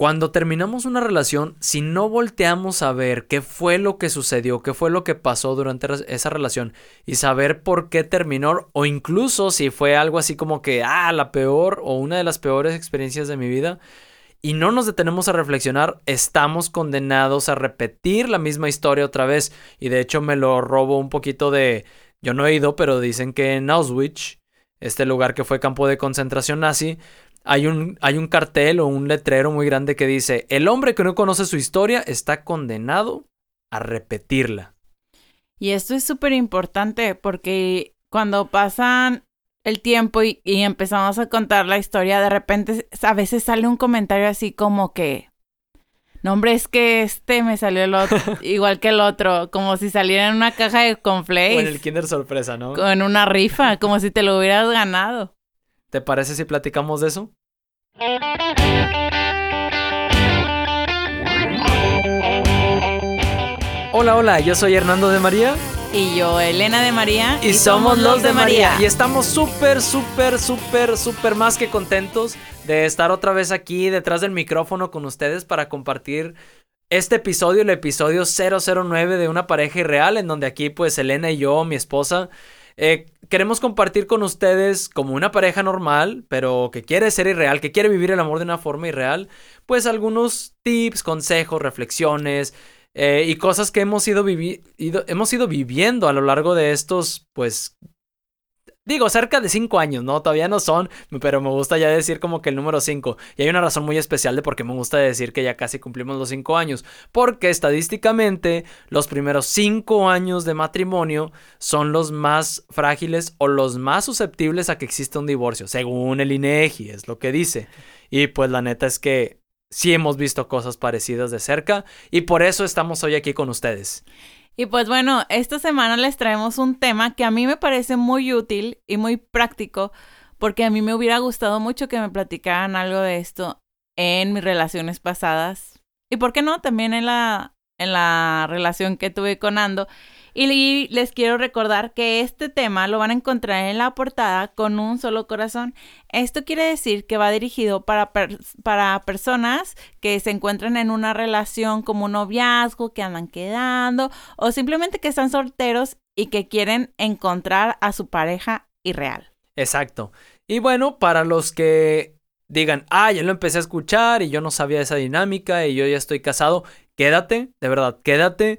cuando terminamos una relación, si no volteamos a ver qué fue lo que sucedió, qué fue lo que pasó durante esa relación y saber por qué terminó o incluso si fue algo así como que, ah, la peor o una de las peores experiencias de mi vida, y no nos detenemos a reflexionar, estamos condenados a repetir la misma historia otra vez. Y de hecho me lo robo un poquito de... Yo no he ido, pero dicen que en Auschwitz, este lugar que fue campo de concentración nazi, hay un, hay un cartel o un letrero muy grande que dice, el hombre que no conoce su historia está condenado a repetirla. Y esto es súper importante porque cuando pasan el tiempo y, empezamos a contar la historia, de repente a veces sale un comentario así como que, no hombre, es que este me salió el otro, igual que el otro, como si saliera en una caja de conflays. O en el Kinder sorpresa, ¿no? En una rifa, como si te lo hubieras ganado. ¿Te parece si platicamos de eso? Hola, hola, yo soy Hernando de María. Y yo, Elena de María. Y, somos los de María. Y estamos súper, súper, súper, súper más que contentos de estar otra vez aquí detrás del micrófono con ustedes para compartir este episodio, el episodio 009 de una pareja irreal, en donde aquí pues Elena y yo, mi esposa, eh, queremos compartir con ustedes como una pareja normal, pero que quiere ser irreal, que quiere vivir el amor de una forma irreal, pues algunos tips, consejos, reflexiones eh, y cosas que hemos ido, hemos ido viviendo a lo largo de estos, pues, Digo, cerca de cinco años, ¿no? Todavía no son, pero me gusta ya decir como que el número cinco. Y hay una razón muy especial de por qué me gusta decir que ya casi cumplimos los cinco años. Porque estadísticamente los primeros cinco años de matrimonio son los más frágiles o los más susceptibles a que exista un divorcio, según el INEGI, es lo que dice. Y pues la neta es que sí hemos visto cosas parecidas de cerca y por eso estamos hoy aquí con ustedes. Y pues bueno, esta semana les traemos un tema que a mí me parece muy útil y muy práctico, porque a mí me hubiera gustado mucho que me platicaran algo de esto en mis relaciones pasadas. Y por qué no, también en la, en la relación que tuve con Ando. Y les quiero recordar que este tema lo van a encontrar en la portada con un solo corazón. Esto quiere decir que va dirigido para, para personas que se encuentran en una relación como un noviazgo, que andan quedando o simplemente que están solteros y que quieren encontrar a su pareja irreal. Exacto. Y bueno, para los que digan, ah, ya lo empecé a escuchar y yo no sabía esa dinámica y yo ya estoy casado, quédate, de verdad, quédate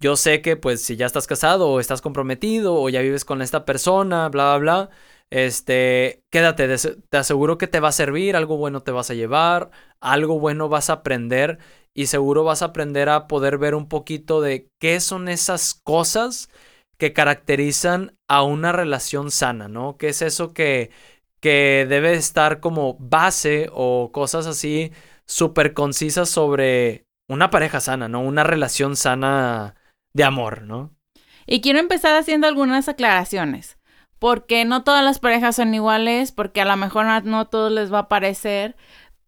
yo sé que pues si ya estás casado o estás comprometido o ya vives con esta persona, bla, bla, bla, este, quédate, te aseguro que te va a servir, algo bueno te vas a llevar, algo bueno vas a aprender y seguro vas a aprender a poder ver un poquito de qué son esas cosas que caracterizan a una relación sana, ¿no? ¿Qué es eso que, que debe estar como base o cosas así súper concisas sobre una pareja sana, ¿no? Una relación sana de amor, ¿no? Y quiero empezar haciendo algunas aclaraciones. Porque no todas las parejas son iguales, porque a lo mejor no, no todos les va a parecer.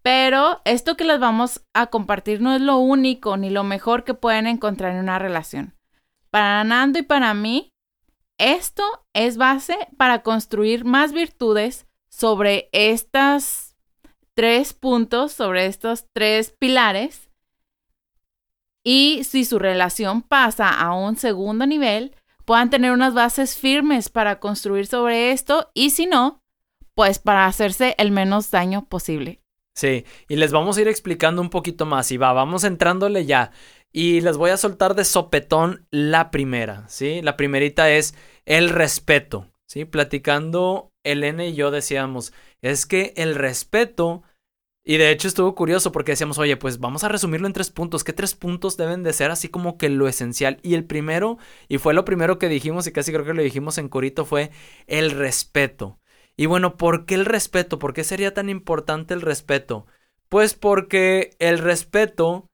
Pero esto que les vamos a compartir no es lo único ni lo mejor que pueden encontrar en una relación. Para Nando y para mí, esto es base para construir más virtudes sobre estos tres puntos, sobre estos tres pilares y si su relación pasa a un segundo nivel, puedan tener unas bases firmes para construir sobre esto y si no, pues para hacerse el menos daño posible. Sí, y les vamos a ir explicando un poquito más y va, vamos entrándole ya. Y les voy a soltar de sopetón la primera, ¿sí? La primerita es el respeto, ¿sí? Platicando, Elena y yo decíamos, es que el respeto y de hecho estuvo curioso porque decíamos, oye, pues vamos a resumirlo en tres puntos. ¿Qué tres puntos deben de ser así como que lo esencial? Y el primero, y fue lo primero que dijimos y casi creo que lo dijimos en Corito, fue el respeto. Y bueno, ¿por qué el respeto? ¿Por qué sería tan importante el respeto? Pues porque el respeto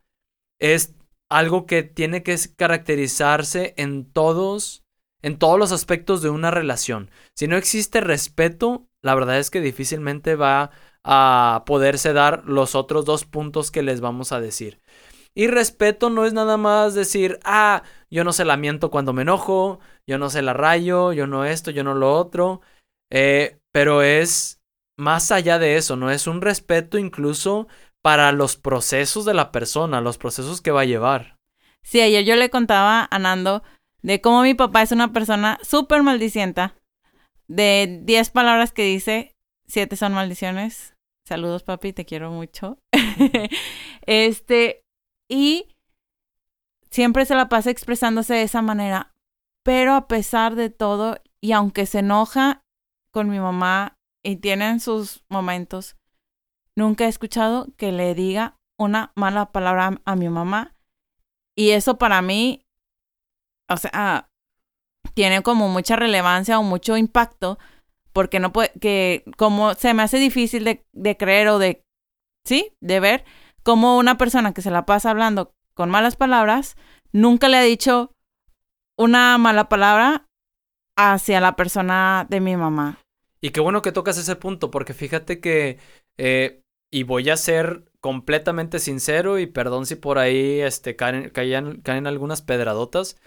es algo que tiene que caracterizarse en todos, en todos los aspectos de una relación. Si no existe respeto, la verdad es que difícilmente va a poderse dar los otros dos puntos que les vamos a decir. Y respeto no es nada más decir, ah, yo no se la miento cuando me enojo, yo no se la rayo, yo no esto, yo no lo otro. Eh, pero es más allá de eso, ¿no? Es un respeto incluso para los procesos de la persona, los procesos que va a llevar. Sí, ayer yo le contaba a Nando de cómo mi papá es una persona súper maldicienta. De 10 palabras que dice, 7 son maldiciones. Saludos, papi, te quiero mucho. este, y siempre se la pasa expresándose de esa manera. Pero a pesar de todo, y aunque se enoja con mi mamá y tienen sus momentos, nunca he escuchado que le diga una mala palabra a mi mamá. Y eso para mí, o sea, tiene como mucha relevancia o mucho impacto, porque no puede, que como se me hace difícil de, de creer o de, sí, de ver cómo una persona que se la pasa hablando con malas palabras, nunca le ha dicho una mala palabra hacia la persona de mi mamá. Y qué bueno que tocas ese punto, porque fíjate que, eh, y voy a ser completamente sincero, y perdón si por ahí este, caen, caen, caen algunas pedradotas,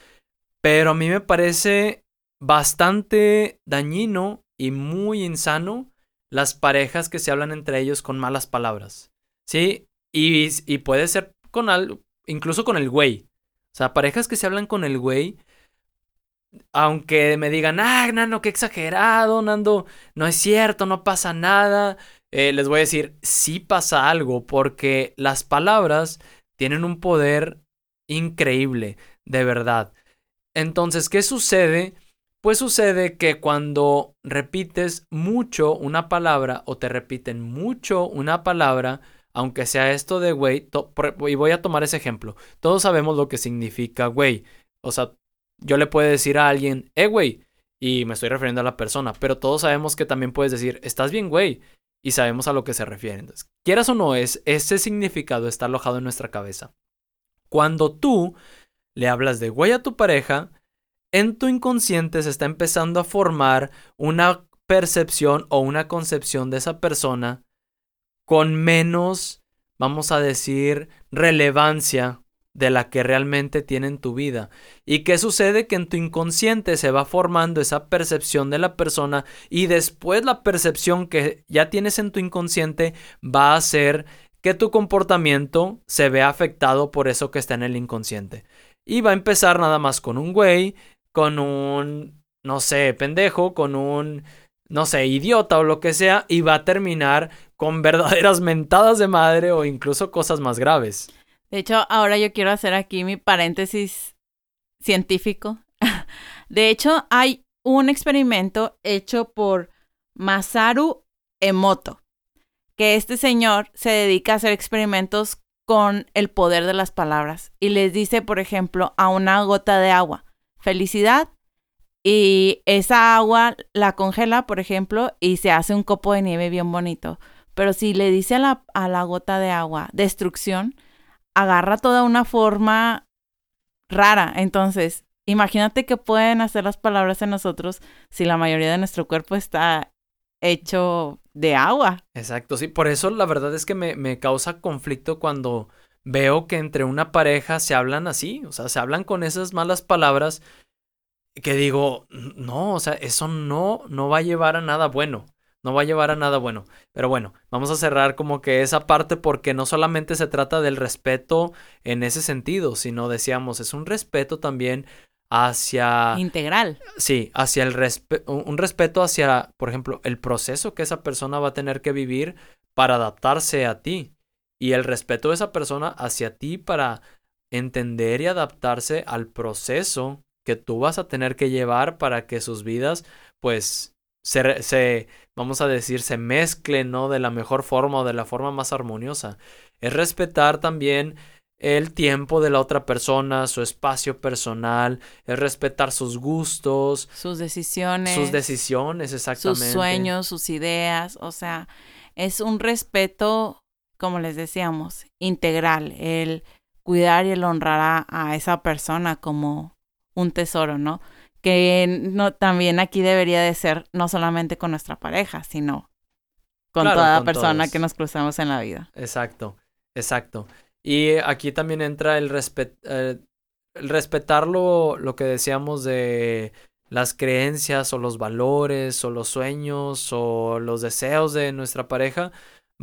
pero a mí me parece bastante dañino y muy insano las parejas que se hablan entre ellos con malas palabras. ¿Sí? Y, y puede ser con algo, incluso con el güey. O sea, parejas que se hablan con el güey aunque me digan, ah, Nando, qué exagerado, Nando, no es cierto, no pasa nada, eh, les voy a decir, sí pasa algo, porque las palabras tienen un poder increíble, de verdad. Entonces, ¿qué sucede? Pues sucede que cuando repites mucho una palabra o te repiten mucho una palabra, aunque sea esto de güey, y voy a tomar ese ejemplo, todos sabemos lo que significa güey. O sea, yo le puedo decir a alguien, eh, güey, y me estoy refiriendo a la persona, pero todos sabemos que también puedes decir, estás bien, güey, y sabemos a lo que se refiere. Entonces, quieras o no, es, ese significado está alojado en nuestra cabeza. Cuando tú le hablas de güey a tu pareja, en tu inconsciente se está empezando a formar una percepción o una concepción de esa persona con menos, vamos a decir, relevancia de la que realmente tiene en tu vida. ¿Y qué sucede? Que en tu inconsciente se va formando esa percepción de la persona y después la percepción que ya tienes en tu inconsciente va a hacer que tu comportamiento se vea afectado por eso que está en el inconsciente. Y va a empezar nada más con un güey, con un, no sé, pendejo, con un, no sé, idiota o lo que sea, y va a terminar con verdaderas mentadas de madre o incluso cosas más graves. De hecho, ahora yo quiero hacer aquí mi paréntesis científico. De hecho, hay un experimento hecho por Masaru Emoto, que este señor se dedica a hacer experimentos con el poder de las palabras y les dice, por ejemplo, a una gota de agua, felicidad, y esa agua la congela, por ejemplo, y se hace un copo de nieve bien bonito. Pero si le dice a la, a la gota de agua destrucción, agarra toda una forma rara. Entonces, imagínate que pueden hacer las palabras en nosotros si la mayoría de nuestro cuerpo está hecho de agua. Exacto, sí. Por eso la verdad es que me, me causa conflicto cuando veo que entre una pareja se hablan así, o sea, se hablan con esas malas palabras que digo, no, o sea, eso no, no va a llevar a nada bueno no va a llevar a nada bueno. Pero bueno, vamos a cerrar como que esa parte porque no solamente se trata del respeto en ese sentido, sino decíamos, es un respeto también hacia... Integral. Sí, hacia el respeto, un respeto hacia, por ejemplo, el proceso que esa persona va a tener que vivir para adaptarse a ti. Y el respeto de esa persona hacia ti para entender y adaptarse al proceso que tú vas a tener que llevar para que sus vidas, pues, se, se, vamos a decir, se mezcle, ¿no? De la mejor forma o de la forma más armoniosa. Es respetar también el tiempo de la otra persona, su espacio personal, es respetar sus gustos, sus decisiones, sus decisiones, exactamente. Sus sueños, sus ideas, o sea, es un respeto, como les decíamos, integral, el cuidar y el honrar a esa persona como un tesoro, ¿no? que no, también aquí debería de ser no solamente con nuestra pareja, sino con toda persona que nos cruzamos en la vida. Exacto, exacto. Y aquí también entra el, eh, el respetar lo, lo que decíamos de las creencias o los valores o los sueños o los deseos de nuestra pareja,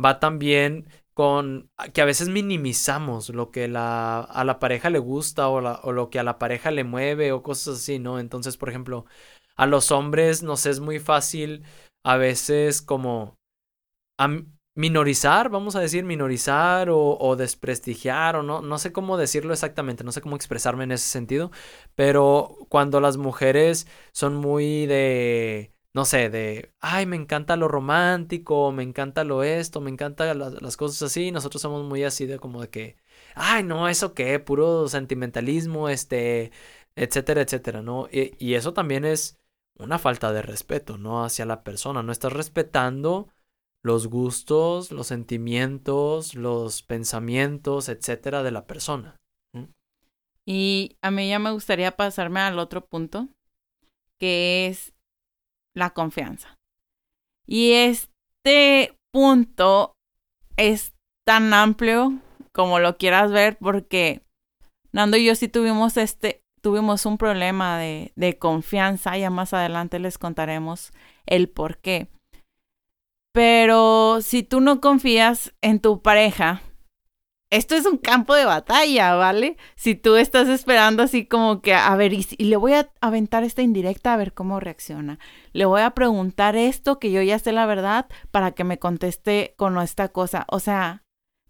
va también con que a veces minimizamos lo que a la pareja le gusta o, o lo que a la pareja le mueve o cosas así, ¿no? Entonces, por ejemplo, a los hombres nos es muy fácil a veces como minorizar, vamos a decir, minorizar o, desprestigiar o no, no sé cómo decirlo exactamente, no sé cómo expresarme en ese sentido, pero cuando las mujeres son muy de, no sé, de, ay, me encanta lo romántico, me encanta lo esto, me encantan las, cosas así, nosotros somos muy así de como de que, ay, no, eso qué, puro sentimentalismo, este, etcétera, etcétera, ¿no? Y, y eso también es una falta de respeto, ¿no? Hacia la persona, no estás respetando los gustos, los sentimientos, los pensamientos, etcétera, de la persona. Y a mí ya me gustaría pasarme al otro punto, que es la confianza. Y este punto es tan amplio como lo quieras ver, porque Nando y yo sí tuvimos este, tuvimos un problema de, de confianza. Ya más adelante les contaremos el por qué. Pero si tú no confías en tu pareja, esto es un campo de batalla, ¿vale? Si tú estás esperando así como que, a ver, y, le voy a aventar esta indirecta a ver cómo reacciona. Le voy a preguntar esto que yo ya sé la verdad para que me conteste con esta cosa. O sea,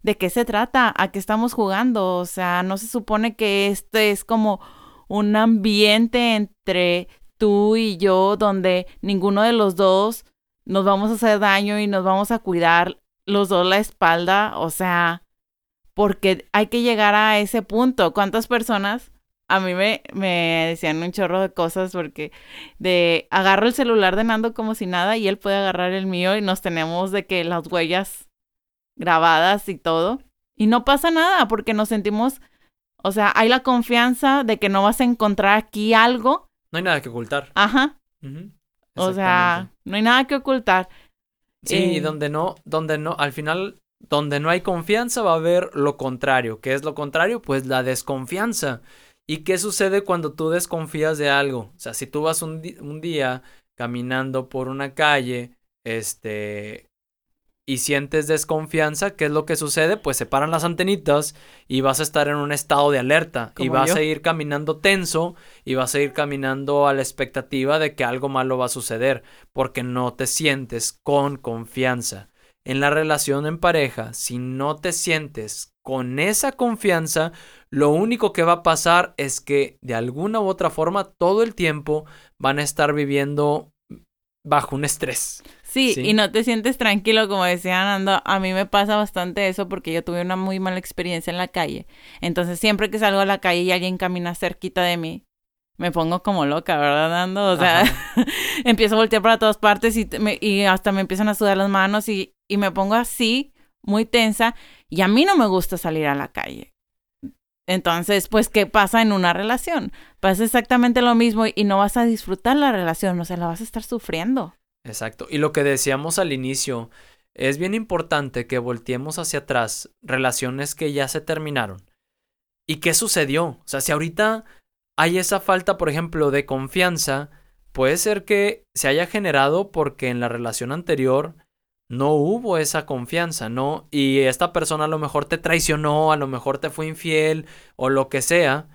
¿de qué se trata? ¿A qué estamos jugando? O sea, no se supone que esto es como un ambiente entre tú y yo donde ninguno de los dos nos vamos a hacer daño y nos vamos a cuidar los dos la espalda, o sea, porque hay que llegar a ese punto. ¿Cuántas personas? A mí me, me decían un chorro de cosas porque de agarro el celular de Nando como si nada y él puede agarrar el mío y nos tenemos de que las huellas grabadas y todo. Y no pasa nada porque nos sentimos, o sea, hay la confianza de que no vas a encontrar aquí algo. No hay nada que ocultar. Ajá. O sea, no hay nada que ocultar. Sí, eh, donde no, donde no, al final, donde no hay confianza va a haber lo contrario. ¿Qué es lo contrario? Pues la desconfianza. ¿Y qué sucede cuando tú desconfías de algo? O sea, si tú vas un, un día caminando por una calle, este, y sientes desconfianza, ¿qué es lo que sucede? Pues se paran las antenitas y vas a estar en un estado de alerta y vas a ir caminando tenso y vas a ir caminando a la expectativa de que algo malo va a suceder porque no te sientes con confianza. En la relación en pareja, si no te sientes con esa confianza, lo único que va a pasar es que de alguna u otra forma todo el tiempo van a estar viviendo bajo un estrés. Sí, y no te sientes tranquilo, como decía Nando. A mí me pasa bastante eso porque yo tuve una muy mala experiencia en la calle. Entonces, siempre que salgo a la calle y alguien camina cerquita de mí, me pongo como loca, ¿verdad, Nando? O sea, empiezo a voltear para todas partes y, y hasta me empiezan a sudar las manos y, y me pongo así, muy tensa. Y a mí no me gusta salir a la calle. Entonces, pues, ¿qué pasa en una relación? Pasa exactamente lo mismo y no vas a disfrutar la relación, o sea, la vas a estar sufriendo. Exacto. Y lo que decíamos al inicio, es bien importante que volteemos hacia atrás relaciones que ya se terminaron. ¿Y qué sucedió? O sea, si ahorita hay esa falta, por ejemplo, de confianza, puede ser que se haya generado porque en la relación anterior no hubo esa confianza, ¿no? Y esta persona a lo mejor te traicionó, a lo mejor te fue infiel o lo que sea.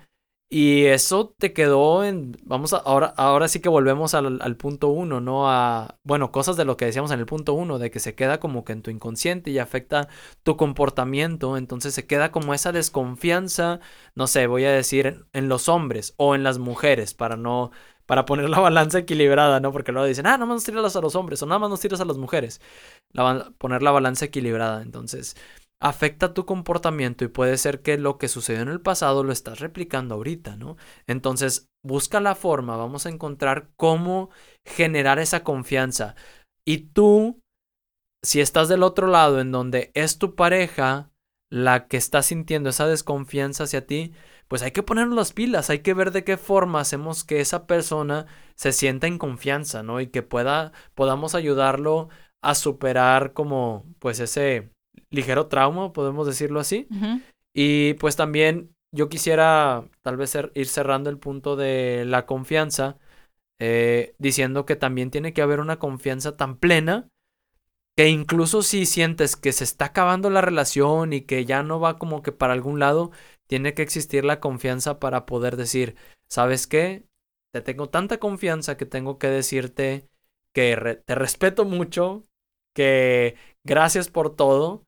Y eso te quedó en, vamos a, ahora, ahora sí que volvemos al, al, punto uno, ¿no? A, bueno, cosas de lo que decíamos en el punto uno, de que se queda como que en tu inconsciente y afecta tu comportamiento, entonces se queda como esa desconfianza, no sé, voy a decir en, los hombres o en las mujeres, para no, para poner la balanza equilibrada, ¿no? Porque luego dicen, ah, nada más nos tiras a los hombres o nada más nos tiras a las mujeres, poner la balanza equilibrada, entonces afecta tu comportamiento y puede ser que lo que sucedió en el pasado lo estás replicando ahorita, ¿no? Entonces, busca la forma, vamos a encontrar cómo generar esa confianza. Y tú, si estás del otro lado en donde es tu pareja la que está sintiendo esa desconfianza hacia ti, pues hay que ponernos las pilas, hay que ver de qué forma hacemos que esa persona se sienta en confianza, ¿no? Y que pueda, podamos ayudarlo a superar como, pues ese ligero trauma, podemos decirlo así. Y pues también yo quisiera tal vez ir cerrando el punto de la confianza, eh, diciendo que también tiene que haber una confianza tan plena que incluso si sientes que se está acabando la relación y que ya no va como que para algún lado, tiene que existir la confianza para poder decir, ¿sabes qué? Te tengo tanta confianza que tengo que decirte que te respeto mucho, que gracias por todo,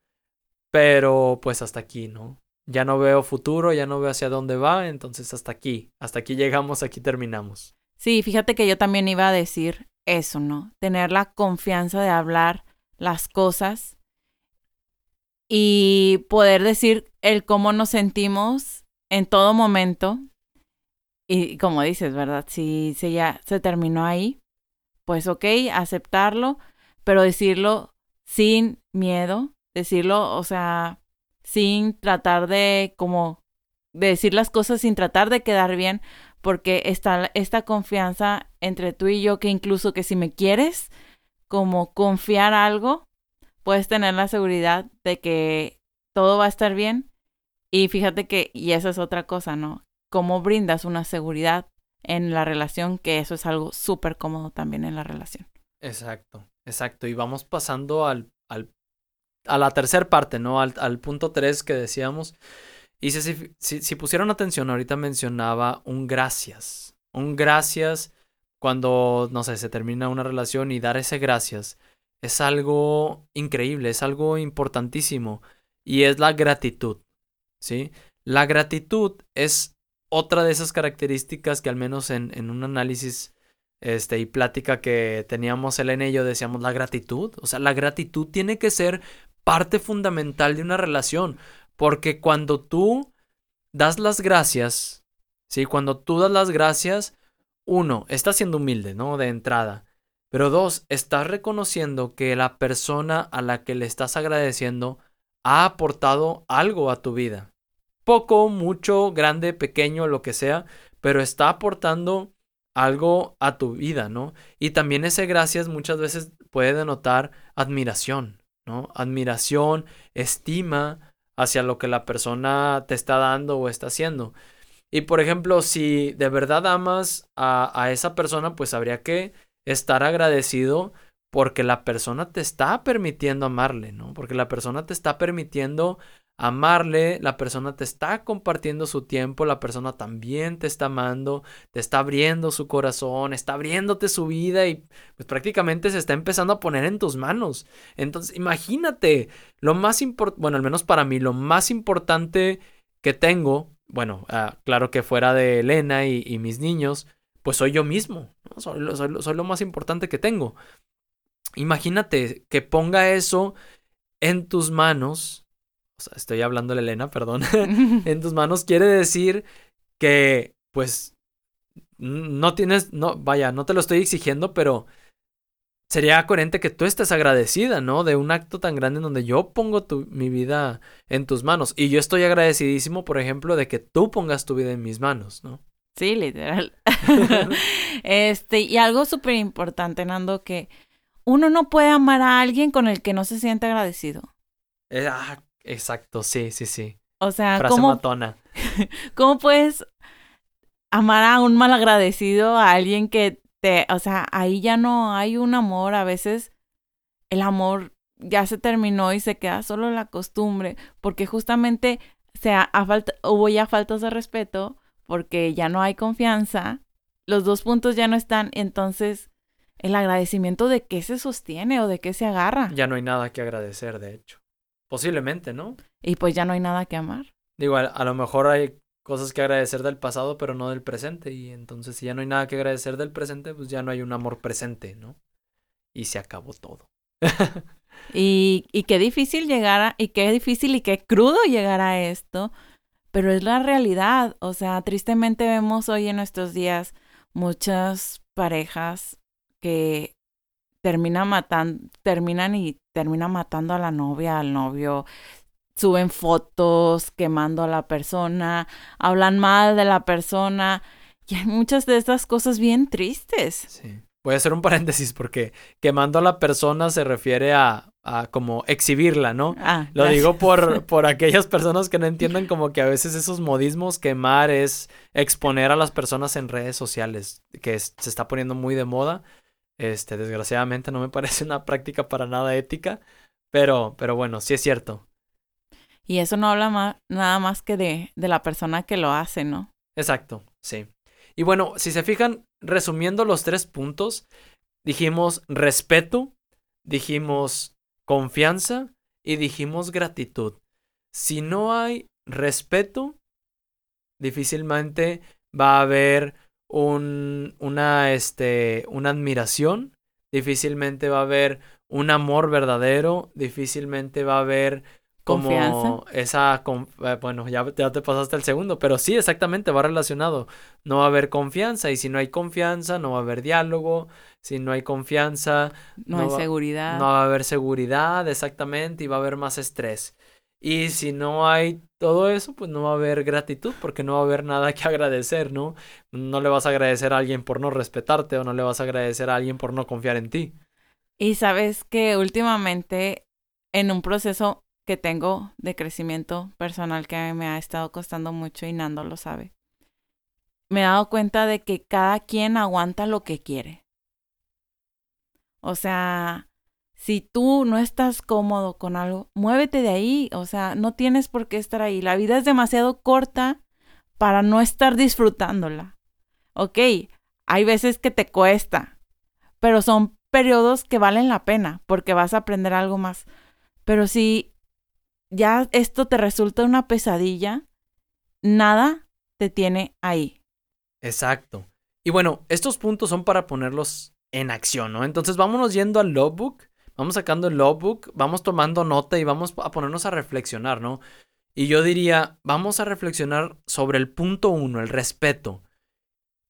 pero pues hasta aquí, ¿no? Ya no veo futuro, ya no veo hacia dónde va, entonces hasta aquí, hasta aquí llegamos, aquí terminamos. Sí, fíjate que yo también iba a decir eso, ¿no? Tener la confianza de hablar las cosas y poder decir el cómo nos sentimos en todo momento. Y como dices, ¿verdad? Si, si ya se terminó ahí, pues ok, aceptarlo, pero decirlo sin miedo, decirlo, o sea, sin tratar de como decir las cosas sin tratar de quedar bien, porque está esta confianza entre tú y yo que incluso que si me quieres como confiar algo, puedes tener la seguridad de que todo va a estar bien. Y fíjate que, y esa es otra cosa, ¿no? Cómo brindas una seguridad en la relación, que eso es algo súper cómodo también en la relación. Exacto, exacto. Y vamos pasando al, al a la tercera parte, ¿no? Al, al punto tres que decíamos. Y si, si, si pusieron atención, ahorita mencionaba un gracias. Un gracias cuando, no sé, se termina una relación y dar ese gracias es algo increíble, es algo importantísimo y es la gratitud, ¿sí? La gratitud es otra de esas características que al menos en, en un análisis este, y plática que teníamos Elena y yo decíamos la gratitud, o sea, la gratitud tiene que ser parte fundamental de una relación, porque cuando tú das las gracias, ¿sí? Cuando tú das las gracias, uno, estás siendo humilde, ¿no? De entrada. Pero dos, estás reconociendo que la persona a la que le estás agradeciendo ha aportado algo a tu vida. Poco, mucho, grande, pequeño, lo que sea, pero está aportando algo a tu vida, ¿no? Y también ese gracias muchas veces puede denotar admiración, ¿no? Admiración, estima hacia lo que la persona te está dando o está haciendo. Y por ejemplo, si de verdad amas a, esa persona, pues habría que estar agradecido porque la persona te está permitiendo amarle, ¿no? Porque la persona te está permitiendo amarle, la persona te está compartiendo su tiempo, la persona también te está amando, te está abriendo su corazón, está abriéndote su vida y pues prácticamente se está empezando a poner en tus manos. Entonces, imagínate, lo más importante, bueno, al menos para mí, lo más importante que tengo, bueno, ah, claro que fuera de Elena y mis niños, pues soy yo mismo, soy, lo más importante que tengo. Imagínate que ponga eso en tus manos, o sea, estoy hablando de Elena, perdón, en tus manos quiere decir que, pues, no tienes, no, vaya, no te lo estoy exigiendo, pero sería coherente que tú estés agradecida, ¿no? De un acto tan grande en donde yo pongo tu, mi vida en tus manos. Y yo estoy agradecidísimo, por ejemplo, de que tú pongas tu vida en mis manos, ¿no? Sí, literal. este, y algo súper importante, Nando, que uno no puede amar a alguien con el que no se siente agradecido. Eh, ah, exacto, sí, sí, sí. O sea, ¿cómo, ¿cómo puedes amar a un mal agradecido, a alguien que te, o sea, ahí ya no hay un amor, a veces el amor ya se terminó y se queda solo la costumbre, porque justamente sea, a falta, hubo ya faltas de respeto, porque ya no hay confianza, los dos puntos ya no están, entonces el agradecimiento de qué se sostiene o de qué se agarra. Ya no hay nada que agradecer, de hecho. Posiblemente, ¿no? Y pues ya no hay nada que amar. Digo, a, lo mejor hay cosas que agradecer del pasado, pero no del presente. Y entonces, si ya no hay nada que agradecer del presente, pues ya no hay un amor presente, ¿no? Y se acabó todo. y, y qué difícil llegar a, y qué difícil y qué crudo llegar a esto, pero es la realidad. O sea, tristemente vemos hoy en nuestros días muchas parejas que terminan matando, terminan y terminan matando a la novia, al novio, suben fotos quemando a la persona, hablan mal de la persona. Y hay muchas de estas cosas bien tristes. Sí. Voy a hacer un paréntesis porque quemando a la persona se refiere a a como exhibirla, ¿no? Ah, Lo digo por, por aquellas personas que no entienden como que a veces esos modismos quemar es exponer a las personas en redes sociales, que se está poniendo muy de moda. Este, desgraciadamente no me parece una práctica para nada ética, pero, pero bueno, sí es cierto. Y eso no habla nada más que de, de la persona que lo hace, ¿no? Exacto, sí. Y bueno, si se fijan, resumiendo los tres puntos, dijimos respeto, dijimos confianza y dijimos gratitud. Si no hay respeto, difícilmente va a haber un, una, este, una admiración, difícilmente va a haber un amor verdadero, difícilmente va a haber como ¿Confianza? esa, eh, bueno, ya, ya te pasaste el segundo, pero sí, exactamente, va relacionado. No va a haber confianza y si no hay confianza, no va a haber diálogo, si no hay confianza, no, hay seguridad. No va a haber seguridad, exactamente, y va a haber más estrés. Y si no hay todo eso, pues no va a haber gratitud porque no va a haber nada que agradecer, ¿no? No le vas a agradecer a alguien por no respetarte o no le vas a agradecer a alguien por no confiar en ti. Y sabes que últimamente en un proceso que tengo de crecimiento personal que me ha estado costando mucho y Nando lo sabe. Me he dado cuenta de que cada quien aguanta lo que quiere. O sea, si tú no estás cómodo con algo, muévete de ahí. O sea, no tienes por qué estar ahí. La vida es demasiado corta para no estar disfrutándola. Ok, hay veces que te cuesta, pero son periodos que valen la pena porque vas a aprender algo más. Pero si ya esto te resulta una pesadilla, nada te tiene ahí. Exacto. Y bueno, estos puntos son para ponerlos en acción, ¿no? Entonces vámonos yendo al logbook, vamos sacando el logbook, vamos tomando nota y vamos a ponernos a reflexionar, ¿no? Y yo diría, vamos a reflexionar sobre el punto uno, el respeto.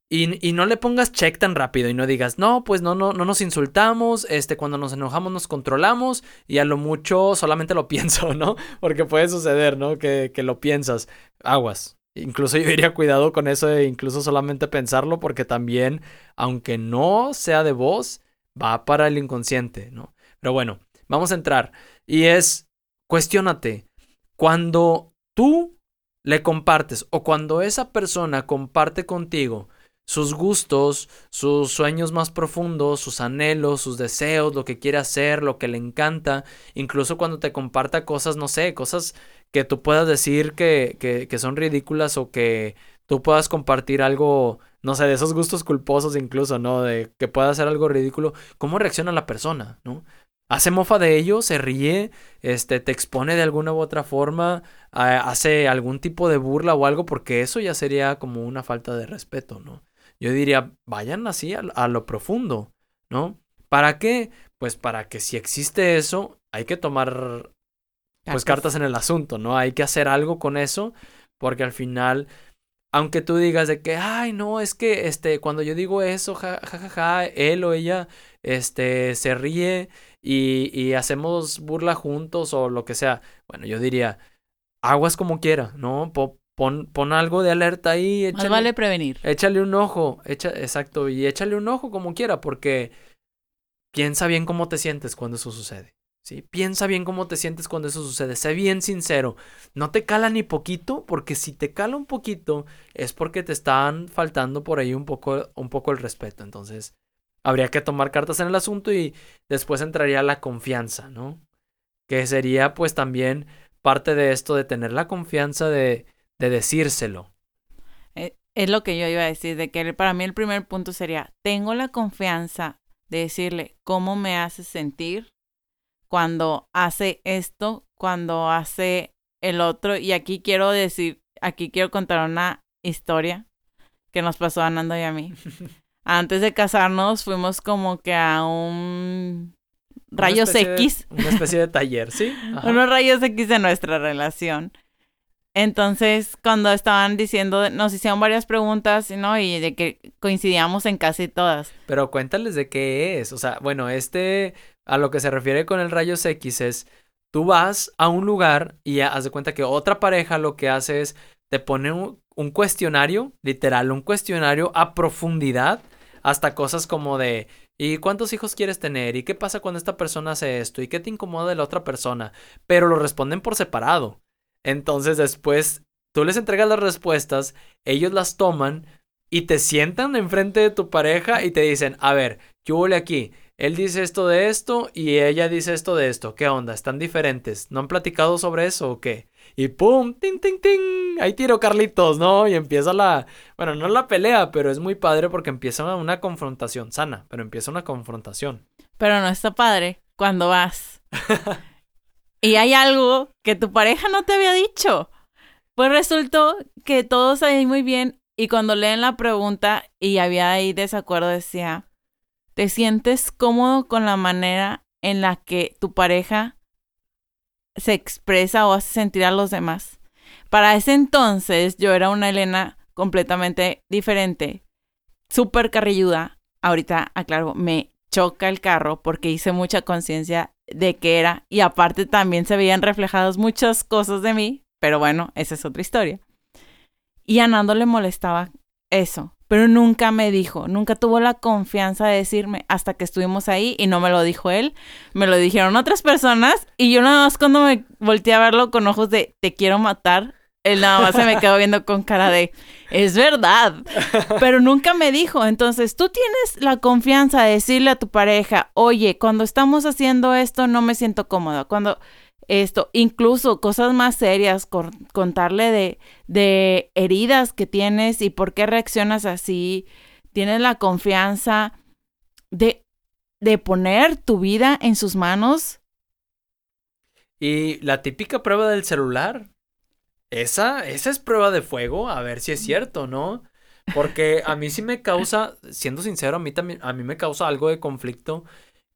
Y, no le pongas check tan rápido y no digas, no, pues no, no, no nos insultamos, este, cuando nos enojamos nos controlamos y a lo mucho solamente lo pienso, ¿no? Porque puede suceder, ¿no? Que, que lo piensas. Aguas. Incluso yo iría cuidado con eso de incluso solamente pensarlo porque también, aunque no sea de voz, va para el inconsciente, ¿no? Pero bueno, vamos a entrar. Y es, cuestiónate, cuando tú le compartes o cuando esa persona comparte contigo sus gustos, sus sueños más profundos, sus anhelos, sus deseos, lo que quiere hacer, lo que le encanta, incluso cuando te comparta cosas, no sé, cosas que tú puedas decir que, que, que son ridículas o que tú puedas compartir algo, no sé, de esos gustos culposos incluso, ¿no? De que pueda hacer algo ridículo, ¿cómo reacciona la persona, ¿no? Hace mofa de ello, se ríe, este, te expone de alguna u otra forma, hace algún tipo de burla o algo, porque eso ya sería como una falta de respeto, ¿no? Yo diría, vayan así a, lo profundo, ¿no? ¿Para qué? Pues para que si existe eso, hay que tomar pues cartas en el asunto, ¿no? Hay que hacer algo con eso, porque al final, aunque tú digas de que, ay, no, es que, este, cuando yo digo eso, jajaja, ja, él o ella, este, se ríe y, y hacemos burla juntos o lo que sea. Bueno, yo diría, aguas como quiera, ¿no? Pon, pon, algo de alerta ahí. Échale, vale prevenir. Échale un ojo. Echa, exacto. Y échale un ojo como quiera, porque piensa bien cómo te sientes cuando eso sucede. ¿sí? Piensa bien cómo te sientes cuando eso sucede. Sé bien sincero. No te cala ni poquito, porque si te cala un poquito, es porque te están faltando por ahí un poco, un poco el respeto. Entonces, habría que tomar cartas en el asunto y después entraría la confianza, ¿no? Que sería, pues, también parte de esto de tener la confianza de de decírselo. Eh, es lo que yo iba a decir, de que para mí el primer punto sería, tengo la confianza de decirle cómo me hace sentir cuando hace esto, cuando hace el otro. Y aquí quiero decir, aquí quiero contar una historia que nos pasó a Nando y a mí. Antes de casarnos fuimos como que a un rayos X. una especie de taller, ¿sí? Unos rayos X de nuestra relación. Entonces, cuando estaban diciendo, nos hicieron varias preguntas, ¿no? Y de que coincidíamos en casi todas. Pero cuéntales de qué es. O sea, bueno, este, a lo que se refiere con el rayos X es, tú vas a un lugar y haz de cuenta que otra pareja lo que hace es, te pone un, un cuestionario, literal, un cuestionario a profundidad, hasta cosas como de, ¿Y cuántos hijos quieres tener? ¿Y qué pasa cuando esta persona hace esto? ¿Y qué te incomoda de la otra persona? Pero lo responden por separado. Entonces después tú les entregas las respuestas, ellos las toman y te sientan enfrente de tu pareja y te dicen, a ver, yo voy aquí. Él dice esto de esto y ella dice esto de esto. ¿Qué onda? ¿Están diferentes? ¿No han platicado sobre eso o qué? Y ¡pum! ¡Ting, ting, ting! Ahí tiro Carlitos, ¿no? Y empieza la... Bueno, no la pelea, pero es muy padre porque empieza una confrontación sana, pero empieza una confrontación. Pero no está padre cuando vas. y hay algo que tu pareja no te había dicho. Pues resultó que todo salió muy bien y cuando leen la pregunta y había ahí desacuerdo decía, ¿te sientes cómodo con la manera en la que tu pareja se expresa o hace sentir a los demás? Para ese entonces yo era una Elena completamente diferente, súper carrilluda. Ahorita, aclaro, me choca el carro porque hice mucha conciencia de que era y aparte también se veían reflejadas muchas cosas de mí, pero bueno, esa es otra historia. Y a Nando le molestaba eso, pero nunca me dijo, nunca tuvo la confianza de decirme hasta que estuvimos ahí y no me lo dijo él, me lo dijeron otras personas y yo nada más cuando me volteé a verlo con ojos de te quiero matar, él nada más se me quedó viendo con cara de es verdad, pero nunca me dijo, entonces tú tienes la confianza de decirle a tu pareja, oye, cuando estamos haciendo esto no me siento cómoda, cuando esto, incluso cosas más serias, contarle de, de heridas que tienes y por qué reaccionas así. Tienes la confianza de, de poner tu vida en sus manos. Y la típica prueba del celular. Esa, esa es prueba de fuego, a ver si es cierto, ¿no? Porque a mí sí me causa, siendo sincero, a mí también, a mí me causa algo de conflicto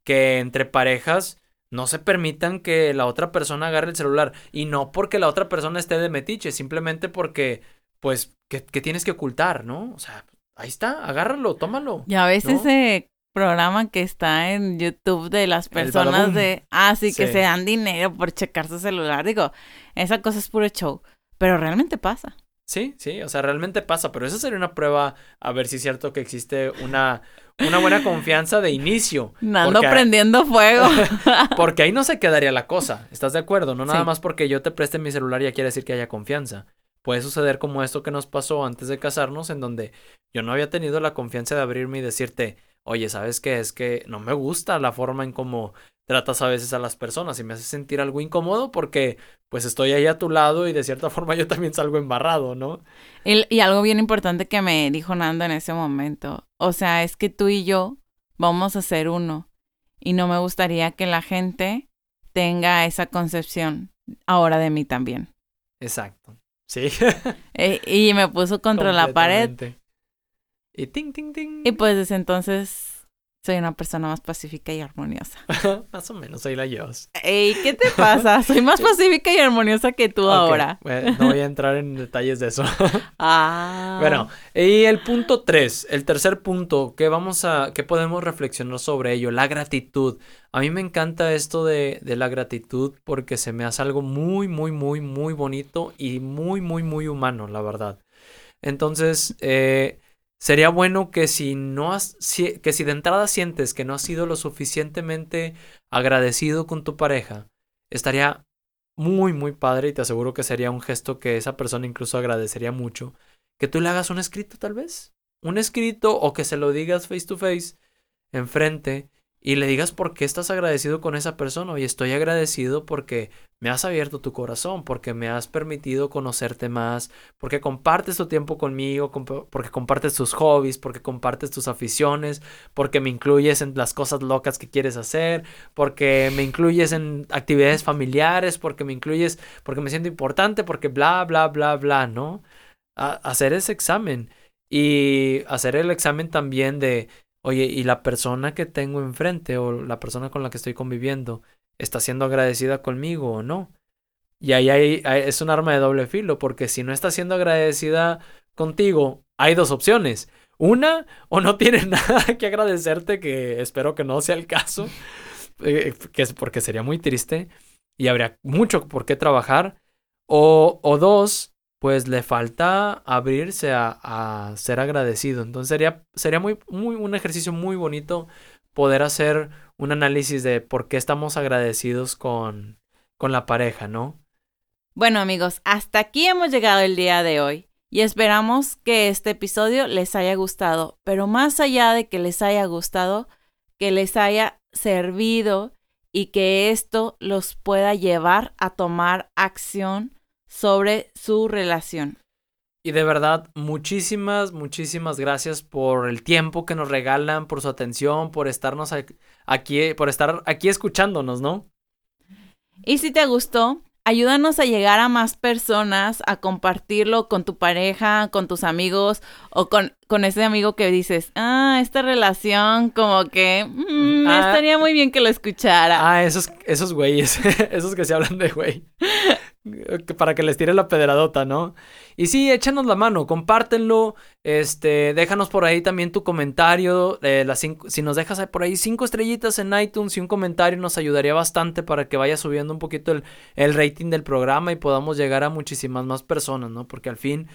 que entre parejas no se permitan que la otra persona agarre el celular. Y no porque la otra persona esté de metiche, simplemente porque, pues, que, tienes que ocultar, ¿no? O sea, ahí está, agárralo, tómalo. Y a veces ese programa que está en YouTube de las personas de, ah, sí, que se dan dinero por checar su celular. Digo, esa cosa es puro show, pero realmente pasa. Sí, sí, o sea, realmente pasa, pero esa sería una prueba a ver si es cierto que existe una, una buena confianza de inicio. Ando prendiendo fuego. porque ahí no se quedaría la cosa, ¿estás de acuerdo? No nada más porque yo te preste mi celular ya quiere decir que haya confianza. Puede suceder como esto que nos pasó antes de casarnos, en donde yo no había tenido la confianza de abrirme y decirte, oye, ¿sabes qué? Es que no me gusta la forma en cómo tratas a veces a las personas y me hace sentir algo incómodo porque pues estoy ahí a tu lado y de cierta forma yo también salgo embarrado, ¿no? Y, y, algo bien importante que me dijo Nando en ese momento, o sea, es que tú y yo vamos a ser uno y no me gustaría que la gente tenga esa concepción ahora de mí también. Exacto, sí. Eh, y me puso contra la pared. Y ting, ting, ting. Y pues desde entonces soy una persona más pacífica y armoniosa. más o menos, ahí la llevas. Ey, ¿qué te pasa? Soy más pacífica y armoniosa que tú ahora. no voy a entrar en detalles de eso. ah. Bueno, y el punto tres, el tercer punto que vamos a, que podemos reflexionar sobre ello, la gratitud. A mí me encanta esto de, de la gratitud porque se me hace algo muy, muy, muy, muy bonito y muy, muy, muy humano, la verdad. Entonces, eh, Sería bueno que si no has, que si de entrada sientes que no has sido lo suficientemente agradecido con tu pareja, estaría muy, muy padre y te aseguro que sería un gesto que esa persona incluso agradecería mucho, que tú le hagas un escrito tal vez, un escrito o que se lo digas face to face enfrente y le digas por qué estás agradecido con esa persona. Y estoy agradecido porque me has abierto tu corazón, porque me has permitido conocerte más, porque compartes tu tiempo conmigo, porque compartes tus hobbies, porque compartes tus aficiones, porque me incluyes en las cosas locas que quieres hacer, porque me incluyes en actividades familiares, porque me incluyes, porque me siento importante, porque bla, bla, bla, bla, ¿no? hacer ese examen y hacer el examen también de Oye, y la persona que tengo enfrente o la persona con la que estoy conviviendo está siendo agradecida conmigo o no. Y ahí hay, es un arma de doble filo, porque si no está siendo agradecida contigo, hay dos opciones. Una, o no tiene nada que agradecerte, que espero que no sea el caso, eh, que es porque sería muy triste y habría mucho por qué trabajar. O, o dos, pues le falta abrirse a, ser agradecido. Entonces sería, sería muy, un ejercicio muy bonito poder hacer un análisis de por qué estamos agradecidos con, con la pareja, ¿no? Bueno amigos, hasta aquí hemos llegado el día de hoy. y esperamos que este episodio les haya gustado, pero más allá de que les haya gustado, que les haya servido y que esto los pueda llevar a tomar acción sobre su relación. Y de verdad, muchísimas, muchísimas gracias por el tiempo que nos regalan, por su atención, por estarnos aquí, por estar aquí escuchándonos, ¿no? Y si te gustó, ayúdanos a llegar a más personas, a compartirlo con tu pareja, con tus amigos o con, con ese amigo que dices, ah, esta relación como que mm, ah. estaría muy bien que lo escuchara. Ah, esos, esos güeyes, esos que se hablan de güey. para que les tire la pedradota, ¿no? Y sí, échanos la mano, compártenlo, este, déjanos por ahí también tu comentario, eh, las si nos dejas por ahí cinco estrellitas en iTunes y un comentario nos ayudaría bastante para que vaya subiendo un poquito el, el rating del programa y podamos llegar a muchísimas más personas, ¿no? Porque al fin,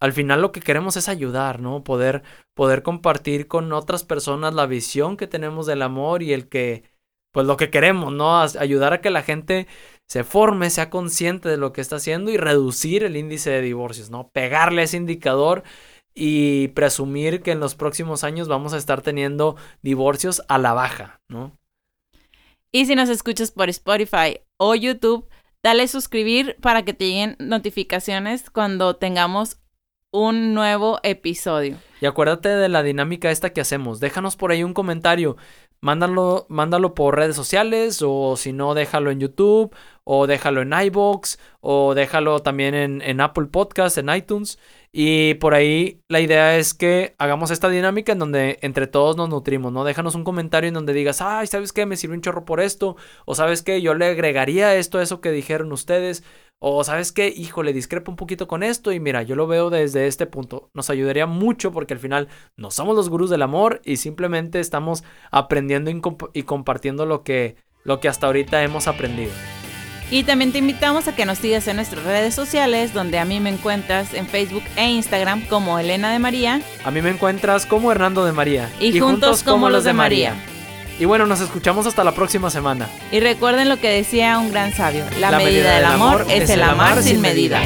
al final lo que queremos es ayudar, ¿no? Poder, poder compartir con otras personas la visión que tenemos del amor y el que, pues lo que queremos, ¿no? Ayudar a que la gente se forme, sea consciente de lo que está haciendo y reducir el índice de divorcios, ¿no? Pegarle ese indicador y presumir que en los próximos años vamos a estar teniendo divorcios a la baja, ¿no? Y si nos escuchas por Spotify o YouTube, dale suscribir para que te lleguen notificaciones cuando tengamos un nuevo episodio. Y acuérdate de la dinámica esta que hacemos. Déjanos por ahí un comentario. Mándalo, mándalo por redes sociales o si no, déjalo en YouTube o déjalo en iBox o déjalo también en, Apple Podcast, en iTunes. Y por ahí la idea es que hagamos esta dinámica en donde entre todos nos nutrimos, ¿no? Déjanos un comentario en donde digas, ay, ¿sabes qué? Me sirve un chorro por esto. O ¿sabes qué? Yo le agregaría esto a eso que dijeron ustedes. O ¿sabes qué? Híjole, discrepo un poquito con esto y mira, yo lo veo desde este punto. Nos ayudaría mucho porque al final no somos los gurús del amor y simplemente estamos aprendiendo y, compartiendo lo que, lo que hasta ahorita hemos aprendido. Y también te invitamos a que nos sigas en nuestras redes sociales, donde a mí me encuentras en Facebook e Instagram como Elena de María. A mí me encuentras como Hernando de María. Y, juntos, como, los de María. Y bueno, nos escuchamos hasta la próxima semana. Y recuerden lo que decía un gran sabio, la, medida, del amor, es el amar sin medida.